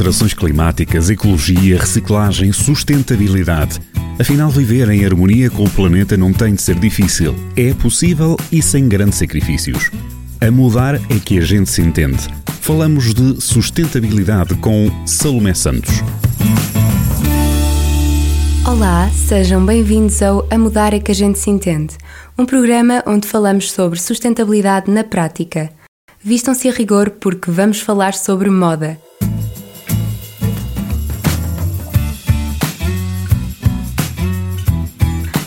alterações climáticas, ecologia, reciclagem, sustentabilidade. Afinal, viver em harmonia com o planeta não tem de ser difícil. É possível e sem grandes sacrifícios. A mudar é que a gente se entende. Falamos de sustentabilidade com Salomé Santos. Olá, sejam bem-vindos ao A Mudar é que a gente se entende, um programa onde falamos sobre sustentabilidade na prática. Vistam-se a rigor porque vamos falar sobre moda.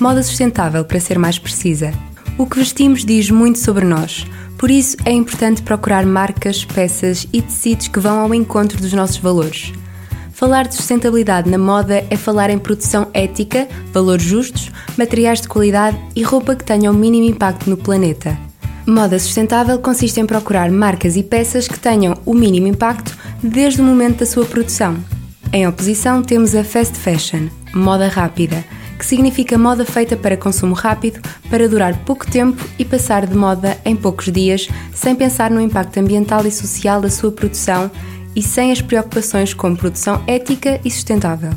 Moda sustentável, para ser mais precisa. O que vestimos diz muito sobre nós, por isso é importante procurar marcas, peças e tecidos que vão ao encontro dos nossos valores. Falar de sustentabilidade na moda é falar em produção ética, valores justos, materiais de qualidade e roupa que tenha o mínimo impacto no planeta. Moda sustentável consiste em procurar marcas e peças que tenham o mínimo impacto desde o momento da sua produção. Em oposição, temos a fast fashion, moda rápida, que significa moda feita para consumo rápido, para durar pouco tempo e passar de moda em poucos dias, sem pensar no impacto ambiental e social da sua produção e sem as preocupações com produção ética e sustentável.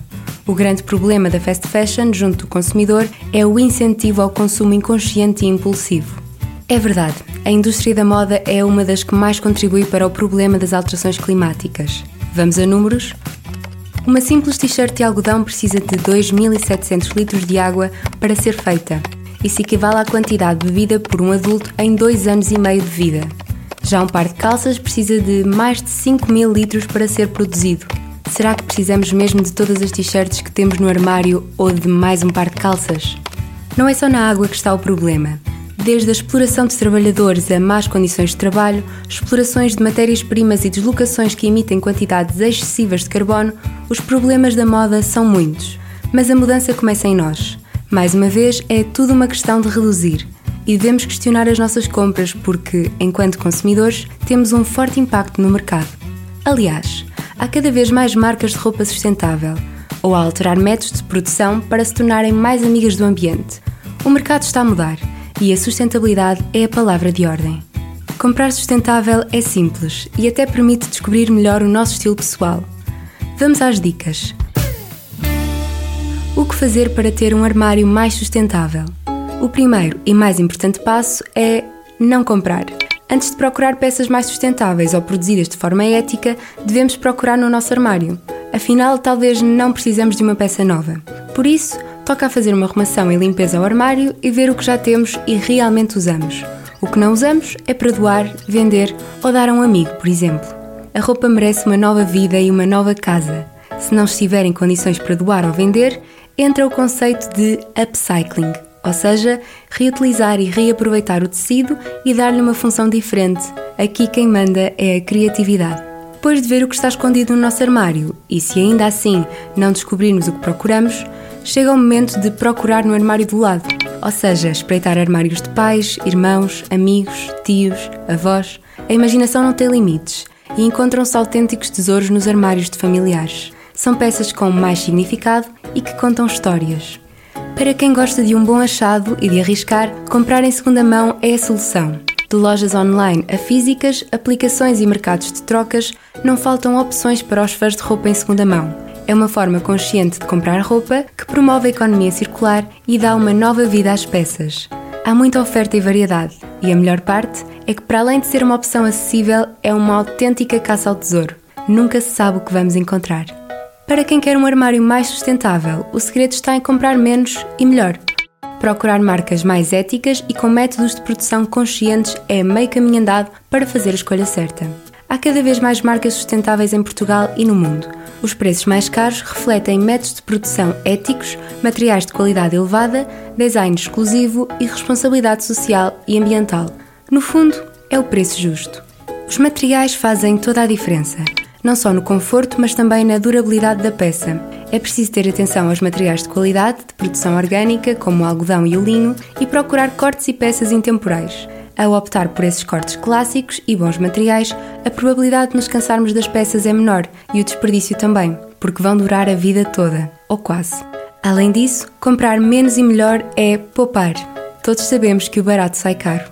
O grande problema da fast fashion junto do consumidor é o incentivo ao consumo inconsciente e impulsivo. É verdade, a indústria da moda é uma das que mais contribui para o problema das alterações climáticas. Vamos a números? Uma simples t-shirt de algodão precisa de 2.700 litros de água para ser feita. Isso equivale à quantidade bebida por um adulto em dois anos e meio de vida. Já um par de calças precisa de mais de 5.000 litros para ser produzido. Será que precisamos mesmo de todas as t-shirts que temos no armário ou de mais um par de calças? Não é só na água que está o problema. Desde a exploração de trabalhadores a más condições de trabalho, explorações de matérias-primas e deslocações que emitem quantidades excessivas de carbono, os problemas da moda são muitos. Mas a mudança começa em nós. Mais uma vez, é tudo uma questão de reduzir. E devemos questionar as nossas compras porque, enquanto consumidores, temos um forte impacto no mercado. Aliás, há cada vez mais marcas de roupa sustentável ou a alterar métodos de produção para se tornarem mais amigas do ambiente. O mercado está a mudar e a sustentabilidade é a palavra de ordem. Comprar sustentável é simples e até permite descobrir melhor o nosso estilo pessoal. Vamos às dicas. O que fazer para ter um armário mais sustentável? O primeiro e mais importante passo é não comprar. Antes de procurar peças mais sustentáveis ou produzidas de forma ética, devemos procurar no nosso armário. Afinal, talvez não precisamos de uma peça nova. Por isso, toca a fazer uma arrumação e limpeza ao armário e ver o que já temos e realmente usamos. O que não usamos é para doar, vender ou dar a um amigo, por exemplo. A roupa merece uma nova vida e uma nova casa. Se não estiver em condições para doar ou vender, entra o conceito de upcycling, ou seja, reutilizar e reaproveitar o tecido e dar-lhe uma função diferente. Aqui quem manda é a criatividade. Depois de ver o que está escondido no nosso armário e se ainda assim não descobrirmos o que procuramos, chega o momento de procurar no armário do lado, ou seja, espreitar armários de pais, irmãos, amigos, tios, avós. A imaginação não tem limites e encontram-se autênticos tesouros nos armários de familiares. São peças com mais significado e que contam histórias. Para quem gosta de um bom achado e de arriscar, comprar em segunda mão é a solução. De lojas online a físicas, aplicações e mercados de trocas, não faltam opções para os fãs de roupa em segunda mão. É uma forma consciente de comprar roupa que promove a economia circular e dá uma nova vida às peças. Há muita oferta e variedade, e a melhor parte é que, para além de ser uma opção acessível, é uma autêntica caça ao tesouro. Nunca se sabe o que vamos encontrar. Para quem quer um armário mais sustentável, o segredo está em comprar menos e melhor. Procurar marcas mais éticas e com métodos de produção conscientes é meio caminho andado para fazer a escolha certa. Há cada vez mais marcas sustentáveis em Portugal e no mundo. Os preços mais caros refletem métodos de produção éticos, materiais de qualidade elevada, design exclusivo e responsabilidade social e ambiental. No fundo, é o preço justo. Os materiais fazem toda a diferença, não só no conforto, mas também na durabilidade da peça. É preciso ter atenção aos materiais de qualidade, de produção orgânica, como o algodão e o linho, e procurar cortes e peças intemporais. Ao optar por esses cortes clássicos e bons materiais, a probabilidade de nos cansarmos das peças é menor e o desperdício também, porque vão durar a vida toda, ou quase. Além disso, comprar menos e melhor é poupar. Todos sabemos que o barato sai caro.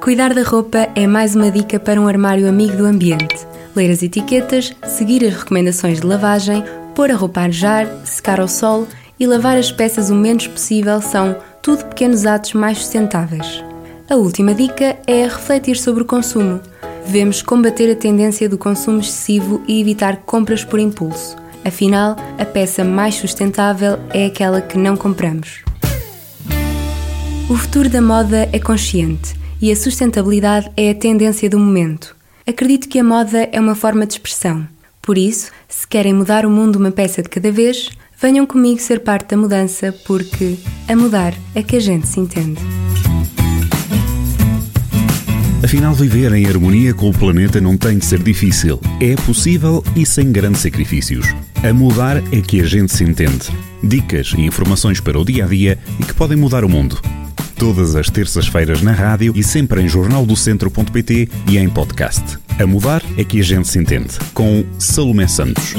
Cuidar da roupa é mais uma dica para um armário amigo do ambiente. Ler as etiquetas, seguir as recomendações de lavagem, pôr a roupa a arejar, secar ao sol e lavar as peças o menos possível são tudo pequenos atos mais sustentáveis. A última dica é refletir sobre o consumo. Devemos combater a tendência do consumo excessivo e evitar compras por impulso. Afinal, a peça mais sustentável é aquela que não compramos. O futuro da moda é consciente e a sustentabilidade é a tendência do momento. Acredito que a moda é uma forma de expressão. Por isso, se querem mudar o mundo uma peça de cada vez, venham comigo ser parte da mudança, porque a mudar é que a gente se entende. Afinal, viver em harmonia com o planeta não tem de ser difícil. É possível e sem grandes sacrifícios. A mudar é que a gente se entende. Dicas e informações para o dia a dia e que podem mudar o mundo todas as terças-feiras na rádio e sempre em jornaldocentro.pt e em podcast. A mudar é que a gente se entende. Com Salomé Santos.